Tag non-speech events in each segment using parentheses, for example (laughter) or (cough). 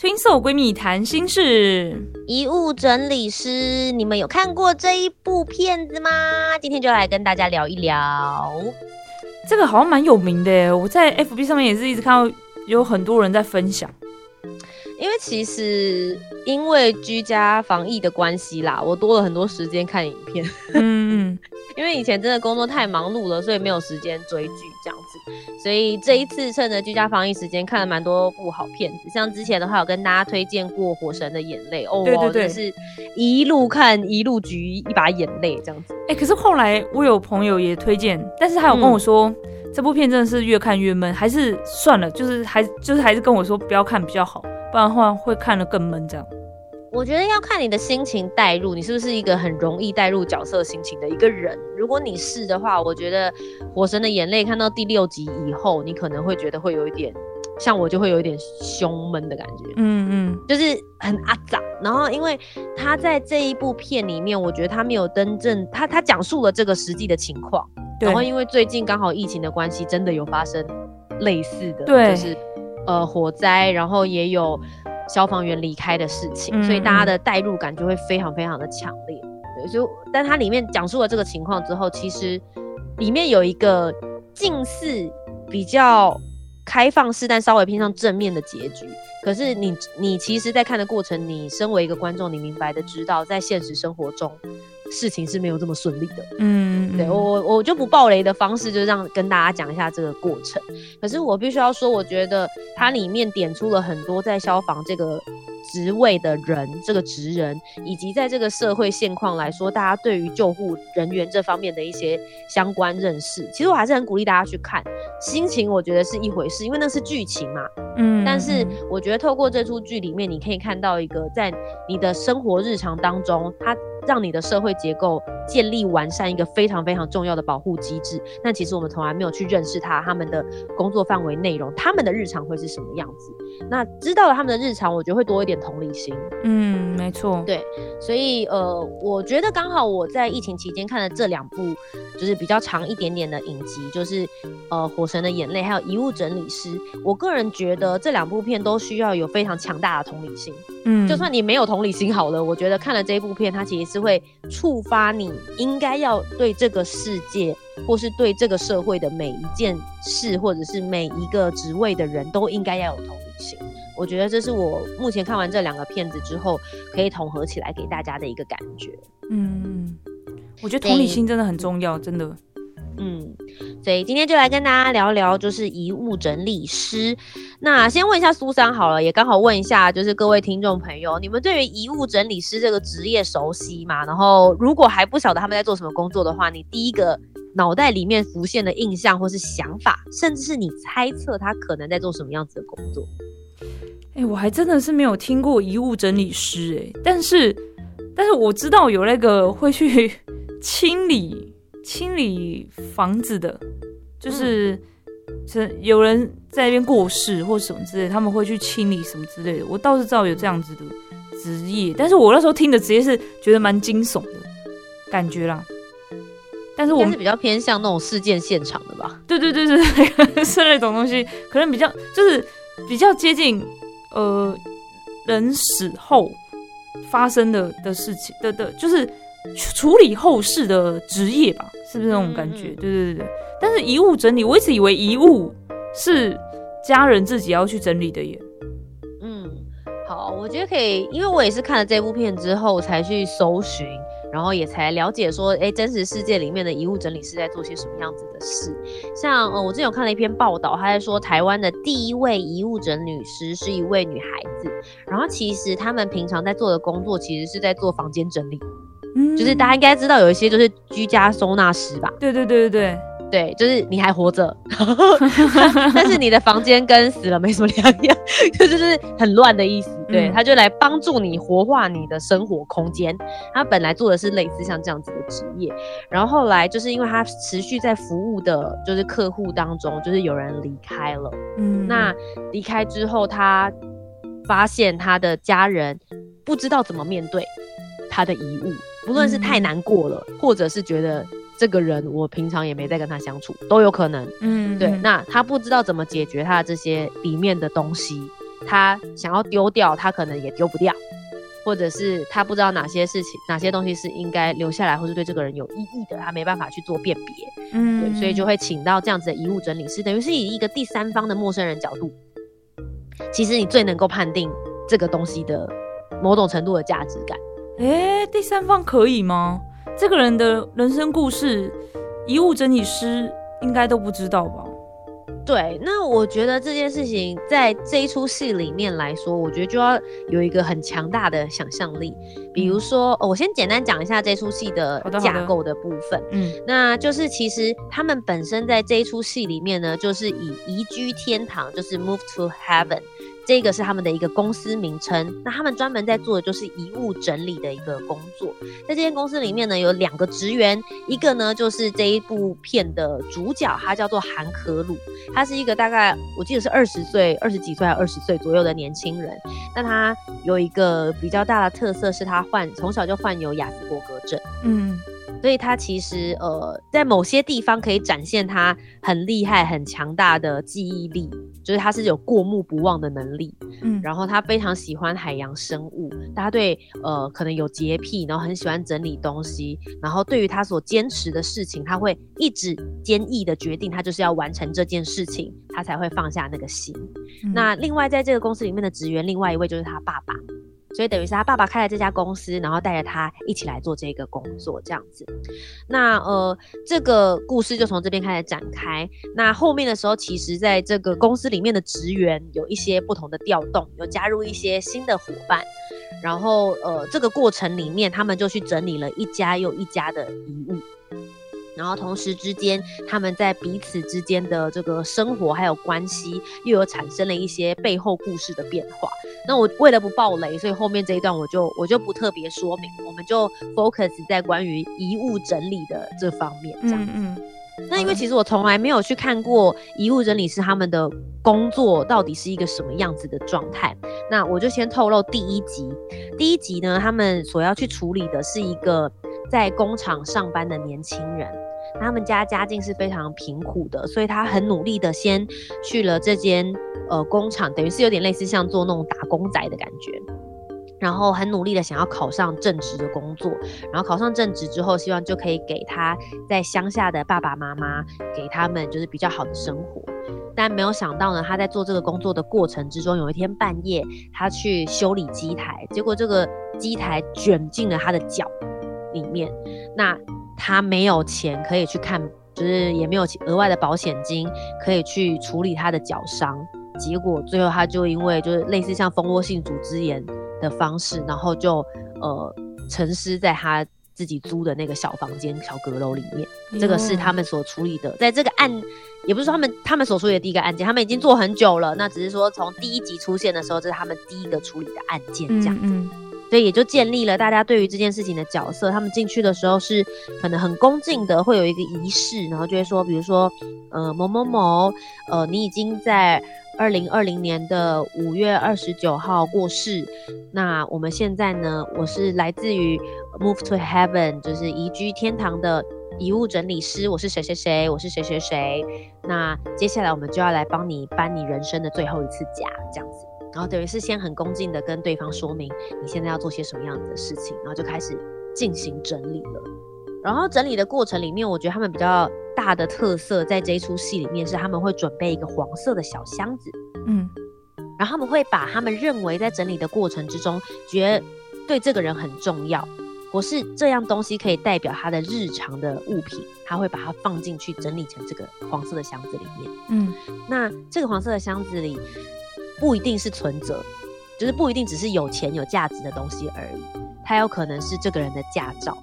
Twin Soul 闺蜜谈心事，遗物整理师，你们有看过这一部片子吗？今天就来跟大家聊一聊。这个好像蛮有名的，我在 FB 上面也是一直看到有很多人在分享。因为其实因为居家防疫的关系啦，我多了很多时间看影片。(laughs) 嗯嗯。因为以前真的工作太忙碌了，所以没有时间追剧这样子，所以这一次趁着居家防疫时间看了蛮多部好片子，像之前的话有跟大家推荐过《火神的眼泪》哦，对对对，是一路看一路举一把眼泪这样子。哎，可是后来我有朋友也推荐，但是他有跟我说这部片真的是越看越闷，还是算了，就是还就是还是跟我说不要看比较好，不然的话会看得更闷这样。我觉得要看你的心情代入，你是不是一个很容易带入角色心情的一个人？如果你是的话，我觉得《火神的眼泪》看到第六集以后，你可能会觉得会有一点，像我就会有一点胸闷的感觉。嗯嗯，就是很阿杂。然后，因为他在这一部片里面，我觉得他没有真正他他讲述了这个实际的情况。然后，因为最近刚好疫情的关系，真的有发生类似的，就是呃火灾，然后也有。消防员离开的事情，所以大家的代入感就会非常非常的强烈。对，就但它里面讲述了这个情况之后，其实里面有一个近似比较开放式，但稍微偏向正面的结局。可是你你其实，在看的过程，你身为一个观众，你明白的知道，在现实生活中。事情是没有这么顺利的，嗯，对我我就不爆雷的方式，就让跟大家讲一下这个过程。可是我必须要说，我觉得它里面点出了很多在消防这个职位的人，这个职人，以及在这个社会现况来说，大家对于救护人员这方面的一些相关认识。其实我还是很鼓励大家去看，心情我觉得是一回事，因为那是剧情嘛，嗯。但是我觉得透过这出剧里面，你可以看到一个在你的生活日常当中，它。让你的社会结构建立完善一个非常非常重要的保护机制，但其实我们从来没有去认识他他们的工作范围内容，他们的日常会是什么样子？那知道了他们的日常，我觉得会多一点同理心。嗯，没错，对，所以呃，我觉得刚好我在疫情期间看了这两部就是比较长一点点的影集，就是呃《火神的眼泪》还有《遗物整理师》，我个人觉得这两部片都需要有非常强大的同理心。嗯，就算你没有同理心好了，我觉得看了这一部片，它其实是会触发你应该要对这个世界，或是对这个社会的每一件事，或者是每一个职位的人都应该要有同理心。我觉得这是我目前看完这两个片子之后，可以统合起来给大家的一个感觉。嗯，我觉得同理心真的很重要，真的。嗯，所以今天就来跟大家聊聊，就是遗物整理师。那先问一下苏珊好了，也刚好问一下，就是各位听众朋友，你们对于遗物整理师这个职业熟悉吗？然后如果还不晓得他们在做什么工作的话，你第一个脑袋里面浮现的印象或是想法，甚至是你猜测他可能在做什么样子的工作？哎，我还真的是没有听过遗物整理师哎，但是但是我知道有那个会去 (laughs) 清理。清理房子的，就是是有人在那边过世或什么之类，他们会去清理什么之类的。我倒是知道有这样子的职业，但是我那时候听的职业是觉得蛮惊悚的感觉啦。但是我是比较偏向那种事件现场的吧？对对对对对，是那种东西，可能比较就是比较接近呃人死后发生的的事情的的，就是处理后事的职业吧。是不是那种感觉？对对对对。但是遗物整理，我一直以为遗物是家人自己要去整理的耶。嗯，好，我觉得可以，因为我也是看了这部片之后才去搜寻，然后也才了解说，哎，真实世界里面的遗物整理是在做些什么样子的事。像呃，我之前有看了一篇报道，他在说台湾的第一位遗物整理师是一位女孩子，然后其实他们平常在做的工作其实是在做房间整理。就是大家应该知道有一些就是居家收纳师吧？对对对对对。对，就是你还活着，(laughs) 但是你的房间跟死了没什么两样，就是很乱的意思。对，他就来帮助你活化你的生活空间。他本来做的是类似像这样子的职业，然后后来就是因为他持续在服务的，就是客户当中，就是有人离开了。嗯，那离开之后，他发现他的家人不知道怎么面对他的遗物，不论是太难过了，或者是觉得。这个人我平常也没在跟他相处，都有可能。嗯，对。那他不知道怎么解决他的这些里面的东西，他想要丢掉，他可能也丢不掉，或者是他不知道哪些事情、哪些东西是应该留下来，或是对这个人有意义的，他没办法去做辨别。嗯，对，所以就会请到这样子的遗物整理师，等于是以一个第三方的陌生人角度，其实你最能够判定这个东西的某种程度的价值感。哎，第三方可以吗？这个人的人生故事，遗物整理师应该都不知道吧？对，那我觉得这件事情在这一出戏里面来说，我觉得就要有一个很强大的想象力。比如说，我先简单讲一下这出戏的架构的部分。嗯，那就是其实他们本身在这一出戏里面呢，就是以移居天堂，就是 move to heaven。这个是他们的一个公司名称，那他们专门在做的就是遗物整理的一个工作。在这间公司里面呢，有两个职员，一个呢就是这一部片的主角，他叫做韩可鲁，他是一个大概我记得是二十岁、二十几岁还二十岁左右的年轻人。那他有一个比较大的特色是他患从小就患有亚斯伯格症，嗯。所以他其实呃，在某些地方可以展现他很厉害、很强大的记忆力，就是他是有过目不忘的能力。嗯，然后他非常喜欢海洋生物，他对呃可能有洁癖，然后很喜欢整理东西，然后对于他所坚持的事情，他会一直坚毅的决定，他就是要完成这件事情，他才会放下那个心。那另外在这个公司里面的职员，另外一位就是他爸爸。所以等于是他爸爸开了这家公司，然后带着他一起来做这个工作，这样子。那呃，这个故事就从这边开始展开。那后面的时候，其实在这个公司里面的职员有一些不同的调动，有加入一些新的伙伴。然后呃，这个过程里面，他们就去整理了一家又一家的遗物。然后同时之间，他们在彼此之间的这个生活还有关系，又有产生了一些背后故事的变化。那我为了不爆雷，所以后面这一段我就我就不特别说明，我们就 focus 在关于遗物整理的这方面。这样子。那因为其实我从来没有去看过遗物整理师他们的工作到底是一个什么样子的状态。那我就先透露第一集，第一集呢，他们所要去处理的是一个在工厂上班的年轻人。他们家家境是非常贫苦的，所以他很努力的先去了这间呃工厂，等于是有点类似像做那种打工仔的感觉，然后很努力的想要考上正职的工作，然后考上正职之后，希望就可以给他在乡下的爸爸妈妈给他们就是比较好的生活，但没有想到呢，他在做这个工作的过程之中，有一天半夜他去修理机台，结果这个机台卷进了他的脚里面，那。他没有钱可以去看，就是也没有额外的保险金可以去处理他的脚伤，结果最后他就因为就是类似像蜂窝性组织炎的方式，然后就呃沉尸在他自己租的那个小房间小阁楼里面。这个是他们所处理的，在这个案也不是说他们他们所处理的第一个案件，他们已经做很久了，那只是说从第一集出现的时候，这是他们第一个处理的案件这样子。所以也就建立了大家对于这件事情的角色。他们进去的时候是可能很恭敬的，会有一个仪式，然后就会说，比如说，呃，某某某，呃，你已经在二零二零年的五月二十九号过世。那我们现在呢，我是来自于 Move to Heaven，就是移居天堂的遗物整理师。我是谁谁谁，我是谁谁谁。那接下来我们就要来帮你搬你人生的最后一次家，这样子。然后等于是先很恭敬的跟对方说明你现在要做些什么样子的事情，然后就开始进行整理了。然后整理的过程里面，我觉得他们比较大的特色在这一出戏里面是他们会准备一个黄色的小箱子，嗯，然后他们会把他们认为在整理的过程之中，觉得对这个人很重要，我是这样东西可以代表他的日常的物品，他会把它放进去整理成这个黄色的箱子里面，嗯，那这个黄色的箱子里。不一定是存折，就是不一定只是有钱有价值的东西而已，它有可能是这个人的驾照，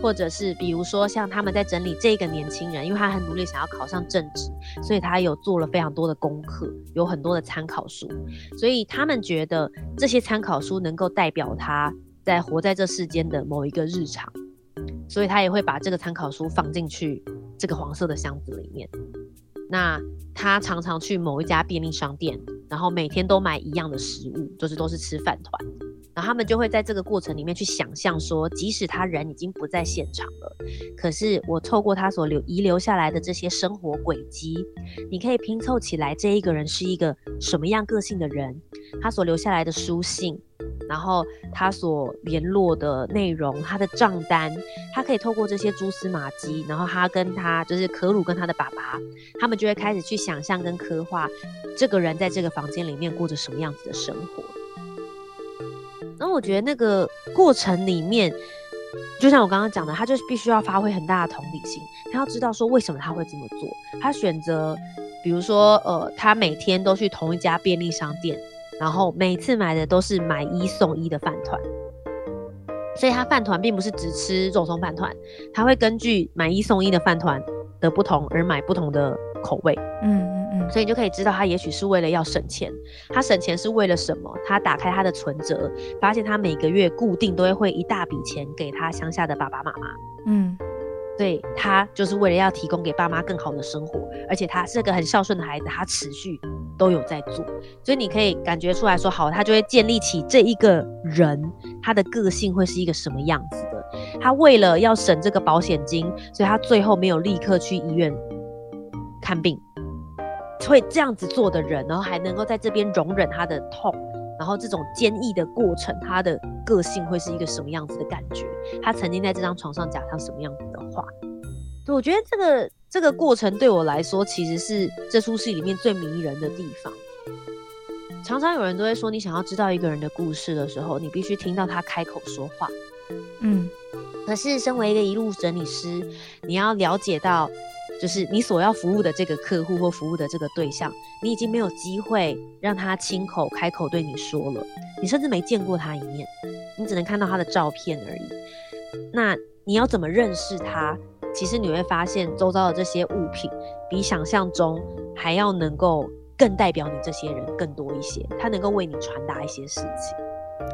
或者是比如说像他们在整理这个年轻人，因为他很努力想要考上正职，所以他有做了非常多的功课，有很多的参考书，所以他们觉得这些参考书能够代表他在活在这世间的某一个日常，所以他也会把这个参考书放进去这个黄色的箱子里面。那他常常去某一家便利商店，然后每天都买一样的食物，就是都是吃饭团。然后他们就会在这个过程里面去想象说，即使他人已经不在现场了，可是我透过他所留遗留下来的这些生活轨迹，你可以拼凑起来这一个人是一个什么样个性的人，他所留下来的书信。然后他所联络的内容，他的账单，他可以透过这些蛛丝马迹，然后他跟他就是可鲁跟他的爸爸，他们就会开始去想象跟刻画这个人在这个房间里面过着什么样子的生活。然后我觉得那个过程里面，就像我刚刚讲的，他就是必须要发挥很大的同理心，他要知道说为什么他会这么做，他选择，比如说呃，他每天都去同一家便利商店。然后每次买的都是买一送一的饭团，所以他饭团并不是只吃肉松饭团，他会根据买一送一的饭团的不同而买不同的口味。嗯嗯嗯，所以你就可以知道他也许是为了要省钱，他省钱是为了什么？他打开他的存折，发现他每个月固定都会汇一大笔钱给他乡下的爸爸妈妈。嗯。对他就是为了要提供给爸妈更好的生活，而且他是个很孝顺的孩子，他持续都有在做，所以你可以感觉出来说，好，他就会建立起这一个人他的个性会是一个什么样子的。他为了要省这个保险金，所以他最后没有立刻去医院看病，会这样子做的人，然后还能够在这边容忍他的痛。然后这种坚毅的过程，他的个性会是一个什么样子的感觉？他曾经在这张床上讲他什么样子的话？对，我觉得这个这个过程对我来说，其实是这出戏里面最迷人的地方。常常有人都会说，你想要知道一个人的故事的时候，你必须听到他开口说话。嗯，可是身为一个一路整理师，你要了解到。就是你所要服务的这个客户或服务的这个对象，你已经没有机会让他亲口开口对你说了，你甚至没见过他一面，你只能看到他的照片而已。那你要怎么认识他？其实你会发现，周遭的这些物品比想象中还要能够更代表你这些人更多一些，它能够为你传达一些事情。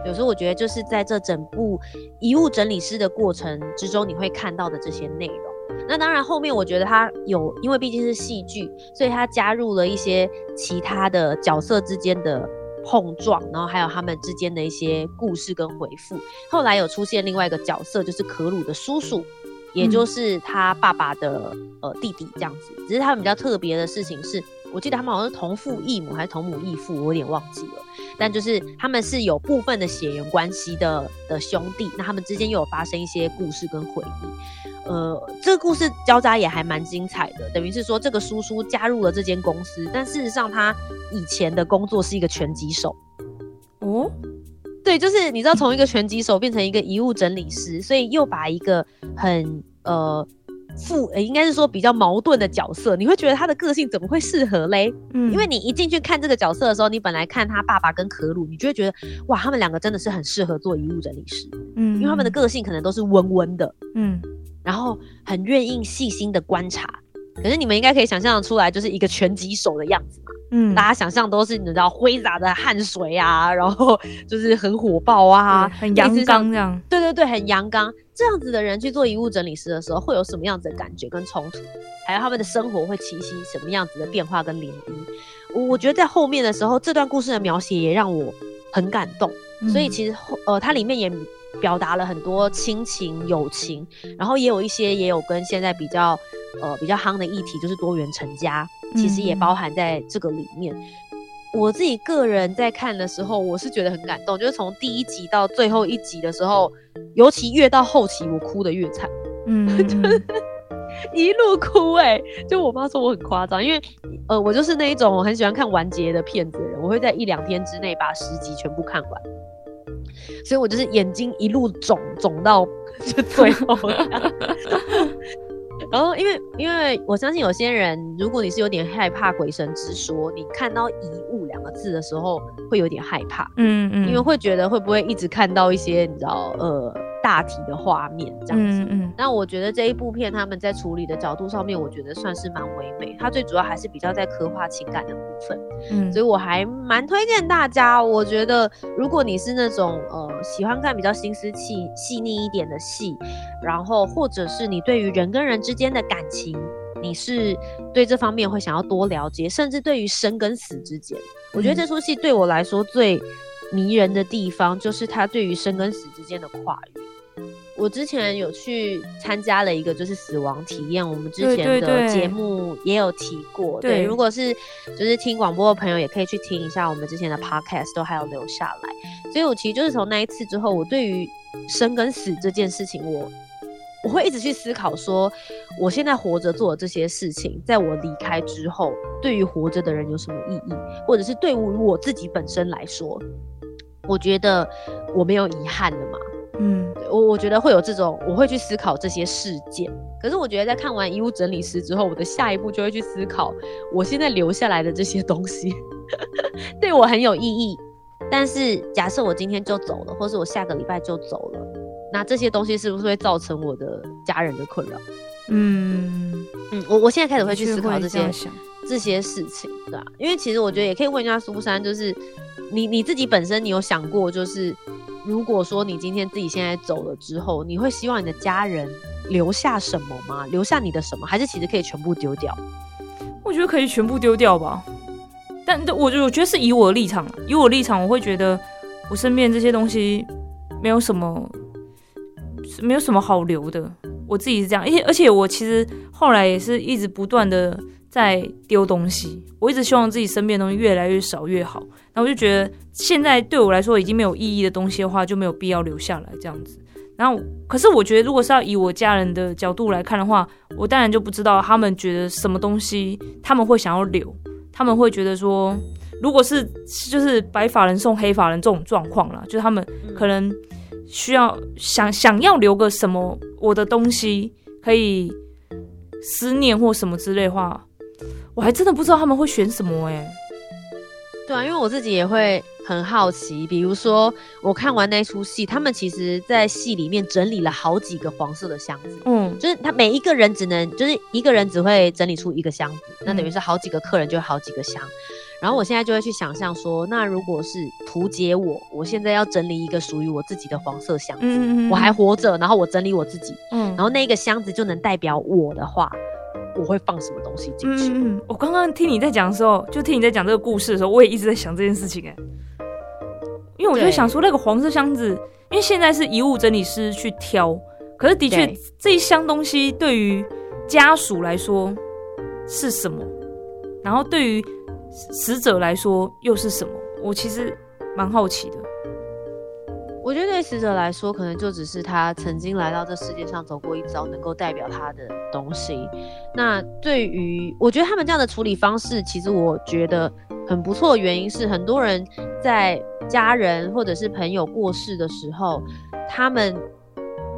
有时候我觉得，就是在这整部遗物整理师的过程之中，你会看到的这些内容。那当然，后面我觉得他有，因为毕竟是戏剧，所以他加入了一些其他的角色之间的碰撞，然后还有他们之间的一些故事跟回复。后来有出现另外一个角色，就是可鲁的叔叔，也就是他爸爸的呃弟弟这样子。只是他们比较特别的事情是，我记得他们好像是同父异母还是同母异父，我有点忘记了。但就是他们是有部分的血缘关系的的兄弟，那他们之间又有发生一些故事跟回忆。呃，这个故事交杂也还蛮精彩的，等于是说这个叔叔加入了这间公司，但事实上他以前的工作是一个拳击手。哦，对，就是你知道从一个拳击手变成一个遗物整理师，所以又把一个很呃负，应该是说比较矛盾的角色，你会觉得他的个性怎么会适合嘞？嗯，因为你一进去看这个角色的时候，你本来看他爸爸跟可鲁，你就会觉得哇，他们两个真的是很适合做遗物整理师。嗯，因为他们的个性可能都是温温的。嗯。然后很愿意细心的观察，可是你们应该可以想象出来，就是一个拳击手的样子嘛。嗯，大家想象都是你知道挥洒的汗水啊，然后就是很火爆啊，很阳刚这样。对对对，很阳刚。这样子的人去做遗物整理师的时候，会有什么样子的感觉跟冲突？还有他们的生活会起息什么样子的变化跟涟漪？我我觉得在后面的时候，这段故事的描写也让我很感动。所以其实后呃，它里面也。表达了很多亲情、友情，然后也有一些也有跟现在比较呃比较夯的议题，就是多元成家，其实也包含在这个里面。我自己个人在看的时候，我是觉得很感动，就是从第一集到最后一集的时候，尤其越到后期，我哭的越惨，嗯，(laughs) (laughs) 一路哭哎，就我妈说我很夸张，因为呃我就是那一种很喜欢看完结的片子的人，我会在一两天之内把十集全部看完。所以我就是眼睛一路肿肿到 (laughs) 就最后，然后因为因为我相信有些人，如果你是有点害怕鬼神之说，你看到遗物两个字的时候会有点害怕，嗯嗯，因为会觉得会不会一直看到一些你知道呃。大体的画面这样子。嗯嗯那我觉得这一部片他们在处理的角度上面，我觉得算是蛮唯美。它最主要还是比较在刻画情感的部分，嗯所以我还蛮推荐大家。我觉得如果你是那种呃喜欢看比较心思细细腻一点的戏，然后或者是你对于人跟人之间的感情，你是对这方面会想要多了解，甚至对于生跟死之间，我觉得嗯这出戏对我来说最迷人的地方，就是它对于生跟死之间的跨越。我之前有去参加了一个就是死亡体验，我们之前的节目也有提过。对，对如果是就是听广播的朋友，也可以去听一下我们之前的 podcast，都还有留下来。所以我其实就是从那一次之后，我对于生跟死这件事情，我我会一直去思考说，我现在活着做的这些事情，在我离开之后，对于活着的人有什么意义，或者是对于我自己本身来说，我觉得我没有遗憾的嘛。嗯我我觉得会有这种，我会去思考这些事件。可是我觉得在看完《遗物整理师》之后，我的下一步就会去思考，我现在留下来的这些东西 (laughs) 对我很有意义。但是假设我今天就走了，或是我下个礼拜就走了，那这些东西是不是会造成我的家人的困扰？嗯，嗯，我我现在开始会去思考这些这些事情，对啊，因为其实我觉得也可以问一下苏珊，就是你你自己本身，你有想过，就是如果说你今天自己现在走了之后，你会希望你的家人留下什么吗？留下你的什么？还是其实可以全部丢掉？我觉得可以全部丢掉吧。但我我觉得是以我的立场，以我立场，我会觉得我身边这些东西没有什么，没有什么好留的。我自己是这样，而且而且我其实后来也是一直不断的在丢东西，我一直希望自己身边的东西越来越少越好。然后我就觉得现在对我来说已经没有意义的东西的话，就没有必要留下来这样子。然后，可是我觉得，如果是要以我家人的角度来看的话，我当然就不知道他们觉得什么东西他们会想要留，他们会觉得说，如果是就是白发人送黑发人这种状况啦，就是他们可能需要想想要留个什么我的东西可以思念或什么之类的话，我还真的不知道他们会选什么哎、对啊，因为我自己也会很好奇，比如说我看完那出戏，他们其实在戏里面整理了好几个黄色的箱子。嗯。就是他每一个人只能，就是一个人只会整理出一个箱子，那等于嗯是好几个客人就有好几个箱。然后我现在就会去想象说，那如果是图解我，我现在要整理一个属于我自己的黄色箱子，嗯嗯，我还活着，然后我整理我自己，嗯。然后那个箱子就能代表我的话，我会放什么东西进去？嗯我刚刚听你在讲的时候，就听你在讲这个故事的时候，我也一直在想这件事情哎、因为我就想说那个黄色箱子，因为现在是遗物整理师去挑，可是的确这一箱东西对于家属来说是什么，然后对于死者来说又是什么，我其实蛮好奇的。我觉得对死者来说，可能就只是他曾经来到这世界上走过一遭，能够代表他的东西。那对于我觉得他们这样的处理方式，其实我觉得很不错的原因是，很多人在家人或者是朋友过世的时候，他们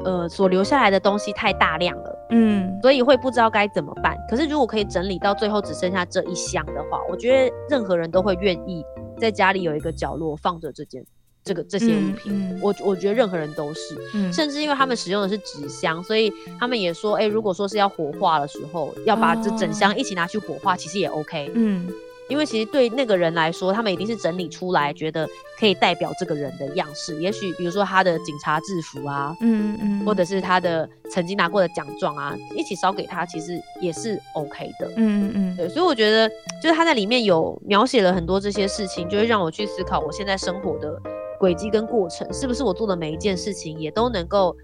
呃所留下来的东西太大量了。嗯所以会不知道该怎么办。可是如果可以整理到最后只剩下这一箱的话，我觉得任何人都会愿意在家里有一个角落放着这件这个这些物品。我我觉得任何人都是，嗯甚至因为他们使用的是纸箱，所以他们也说，哎、如果说是要火化的时候，要把这整箱一起拿去火化，其实也 OK。嗯因为其实对那个人来说，他们一定是整理出来，觉得可以代表这个人的样式。也许比如说他的警察制服啊，嗯嗯，或者是他的曾经拿过的奖状啊，一起烧给他，其实也是 OK 的。嗯嗯嗯对，所以我觉得就是他在里面有描写了很多这些事情，就会让我去思考我现在生活的轨迹跟过程，是不是我做的每一件事情也都能够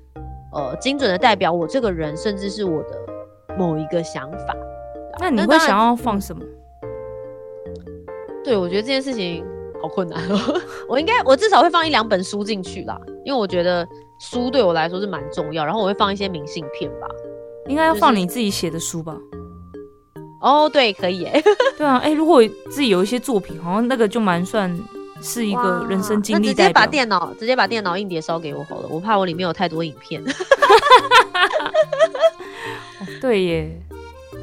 呃精准的代表我这个人，甚至是我的某一个想法。那你会想要放什么？对，我觉得这件事情好困难哦。(laughs) 我应该我至少会放一两本书进去啦，因为我觉得书对我来说是蛮重要。然后我会放一些明信片吧。应该要放你自己写的书吧？哦，对，可以耶。(laughs) 对啊，哎、如果自己有一些作品，好像那个就蛮算是一个人生经那直接。把电脑直接把电脑硬碟烧给我好了，我怕我里面有太多影片。(laughs) (laughs) 对耶，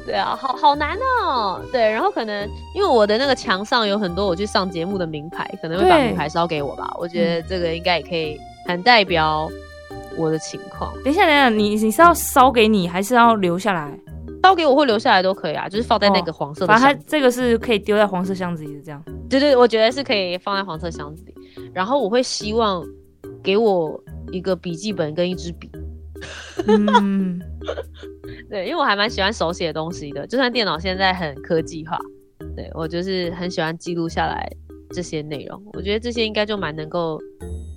对啊，好好难哦。对，然后可能因为我的那个墙上有很多我去上节目的名牌，可能会把名牌烧给我吧。我觉得这个应该也可以很代表我的情况。等一下，等一下，你你是要烧给你，还是要留下来？烧给我或留下来都可以啊，就是放在那个黄色的反正它。这个是可以丢在黄色箱子里的，这样。对对，我觉得是可以放在黄色箱子里。然后我会希望给我一个笔记本跟一支笔。嗯，(laughs) 对，因为我还蛮喜欢手写的东西的，就算电脑现在很科技化，对我就是很喜欢记录下来这些内容。我觉得这些应该就蛮能够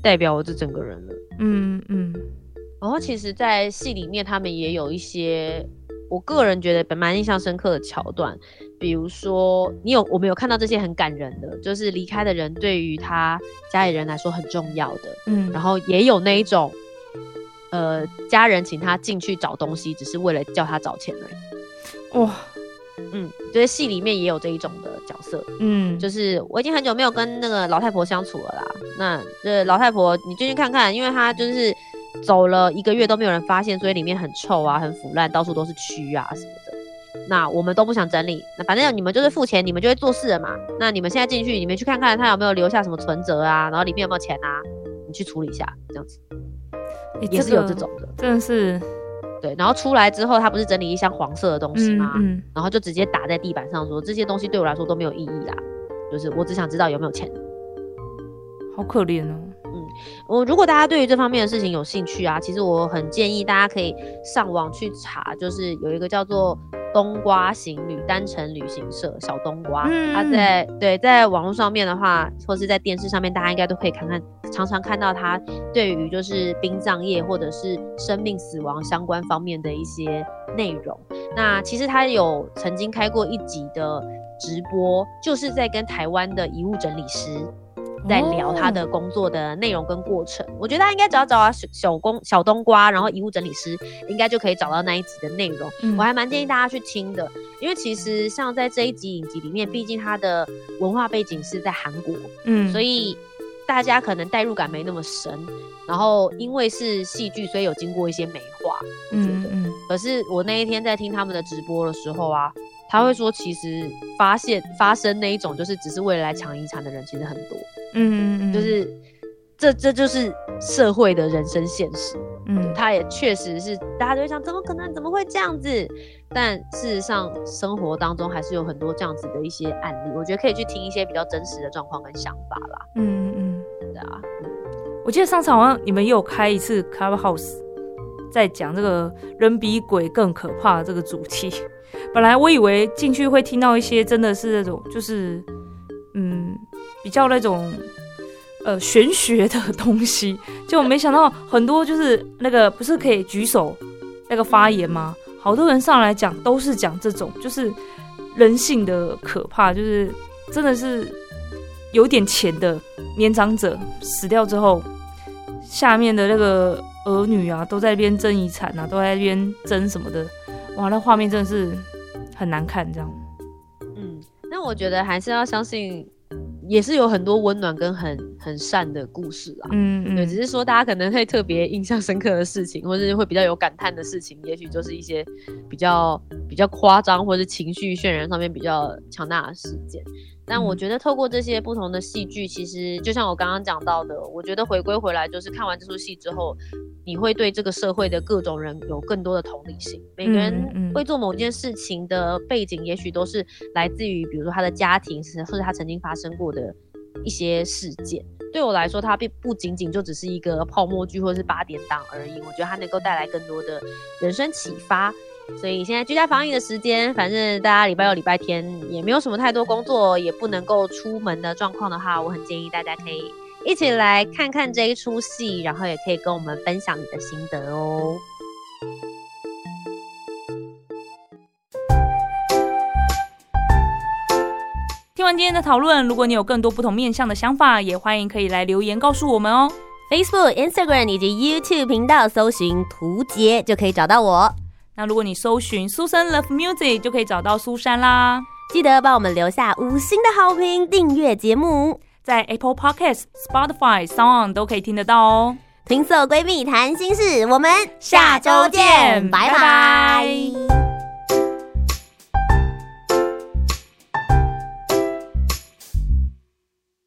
代表我这整个人了。嗯嗯然后其实，在戏里面他们也有一些我个人觉得蛮印象深刻的桥段，比如说你有我们有看到这些很感人的，就是离开的人对于他家里人来说很重要的，嗯，然后也有那一种，呃，家人请他进去找东西，只是为了叫他找钱而已。哇，嗯，就是戏里面也有这一种的角色，嗯，就是我已经很久没有跟那个老太婆相处了啦。那这老太婆，你进去看看，因为她就是走了一个月都没有人发现，所以里面很臭啊，很腐烂，到处都是蛆啊什么的。那我们都不想整理，那反正你们就是付钱，你们就会做事了嘛。那你们现在进去，你们去看看他有没有留下什么存折啊，然后里面有没有钱啊，你去处理一下，这样子也是有这种的。真的是，对，然后出来之后，他不是整理一箱黄色的东西吗？然后就直接打在地板上说这些东西对我来说都没有意义啦，就是我只想知道有没有钱。好可怜哦。我如果大家对于这方面的事情有兴趣啊，其实我很建议大家可以上网去查，就是有一个叫做冬瓜行旅单程旅行社小冬瓜，嗯它在对在网络上面的话，或是在电视上面，大家应该都可以看看，常常看到他对于就是殡葬业或者是生命死亡相关方面的一些内容。那其实他有曾经开过一集的直播，就是在跟台湾的遗物整理师在聊他的工作的内容跟过程。我觉得他应该只要找啊小小公小冬瓜，然后遗物整理师，应该就可以找到那一集的内容。嗯我还蛮建议大家去听的，因为其实像在这一集影集里面，毕竟他的文化背景是在韩国，嗯，所以大家可能代入感没那么深。然后因为是戏剧，所以有经过一些美化。我觉得，嗯嗯可是我那一天在听他们的直播的时候啊，他会说，其实发现发生那一种就是只是为了来抢遗产的人，其实很多。嗯嗯，就是这这就是社会的人生现实。嗯他也确实是大家都会想，怎么可能？怎么会这样子？但事实上，生活当中还是有很多这样子的一些案例。我觉得可以去听一些比较真实的状况跟想法啦。嗯嗯，对啊，我记得上次好像你们也有开一次 Clubhouse，在讲这个人比鬼更可怕的这个主题。(laughs) 本来我以为进去会听到一些真的是那种就是嗯比较那种呃玄学的东西，(laughs) 结果没想到很多就是那个不是可以举手那个发言吗？好多人上来讲都是讲这种就是人性的可怕，就是真的是有点钱的年长者死掉之后，下面的那个儿女啊都在边争遗产啊，都在边争什么的，哇，那画面真的是很难看，这样。嗯，那我觉得还是要相信，也是有很多温暖跟很很善的故事啦。嗯对，只是说大家可能会特别印象深刻的事情，或者是会比较有感叹的事情，也许就是一些比较比较夸张，或者是情绪渲染上面比较强大的事件。但我嗯觉得透过这些不同的戏剧，其实就像我刚刚讲到的，我觉得回归回来就是看完这出戏之后，你会对这个社会的各种人有更多的同理心。每个嗯人嗯会做某件事情的背景，也许都是来自于比如说他的家庭，是或者他曾经发生过的一些事件。对我来说，它并不仅仅就只是一个泡沫剧或者是八点档而已。我觉得它能够带来更多的人生启发。所以现在居家防疫的时间，反正大家礼拜六、礼拜天也没有什么太多工作，也不能够出门的状况的话，我很建议大家可以一起来看看这一出戏，然后也可以跟我们分享你的心得哦。听完今天的讨论，如果你有更多不同面向的想法，也欢迎可以来留言告诉我们哦。Facebook、Instagram 以及 YouTube 频道搜寻“图杰”就可以找到我。那如果你搜寻苏珊 Love Music，就可以找到苏珊啦。记得帮我们留下五星的好评，订阅节目。在 Apple Podcast、Spotify、Sound 都可以听得到哦。听色闺蜜谈心事，我们下周见拜拜拜拜